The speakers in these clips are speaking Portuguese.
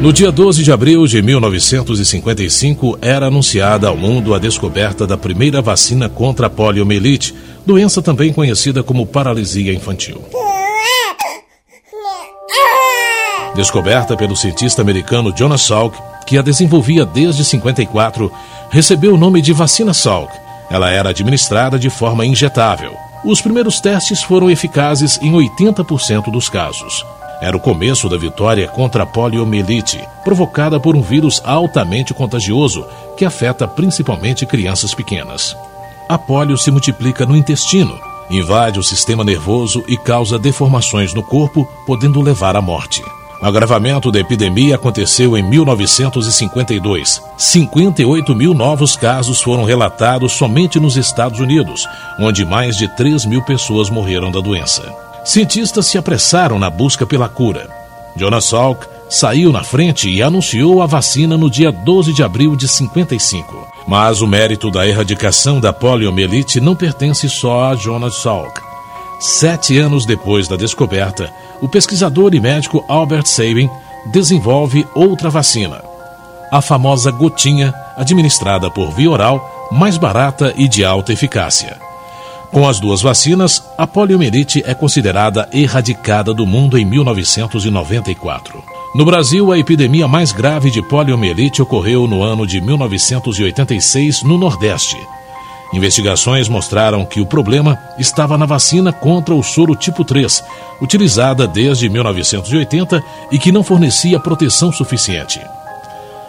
No dia 12 de abril de 1955, era anunciada ao mundo a descoberta da primeira vacina contra a poliomielite, doença também conhecida como paralisia infantil. Descoberta pelo cientista americano Jonas Salk, que a desenvolvia desde 54, recebeu o nome de vacina Salk. Ela era administrada de forma injetável. Os primeiros testes foram eficazes em 80% dos casos. Era o começo da vitória contra a poliomielite, provocada por um vírus altamente contagioso que afeta principalmente crianças pequenas. A polio se multiplica no intestino, invade o sistema nervoso e causa deformações no corpo, podendo levar à morte. O agravamento da epidemia aconteceu em 1952. 58 mil novos casos foram relatados somente nos Estados Unidos, onde mais de 3 mil pessoas morreram da doença. Cientistas se apressaram na busca pela cura. Jonas Salk saiu na frente e anunciou a vacina no dia 12 de abril de 55. Mas o mérito da erradicação da poliomielite não pertence só a Jonas Salk. Sete anos depois da descoberta, o pesquisador e médico Albert Sabin desenvolve outra vacina, a famosa gotinha, administrada por via oral, mais barata e de alta eficácia. Com as duas vacinas, a poliomielite é considerada erradicada do mundo em 1994. No Brasil, a epidemia mais grave de poliomielite ocorreu no ano de 1986 no Nordeste. Investigações mostraram que o problema estava na vacina contra o soro tipo 3, utilizada desde 1980 e que não fornecia proteção suficiente.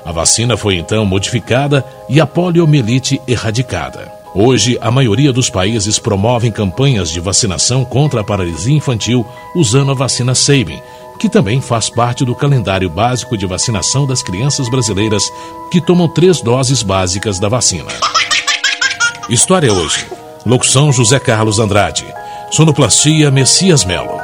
A vacina foi então modificada e a poliomielite erradicada. Hoje, a maioria dos países promovem campanhas de vacinação contra a paralisia infantil usando a vacina Sabin, que também faz parte do calendário básico de vacinação das crianças brasileiras que tomam três doses básicas da vacina. História hoje. Locução José Carlos Andrade. Sonoplastia Messias Melo.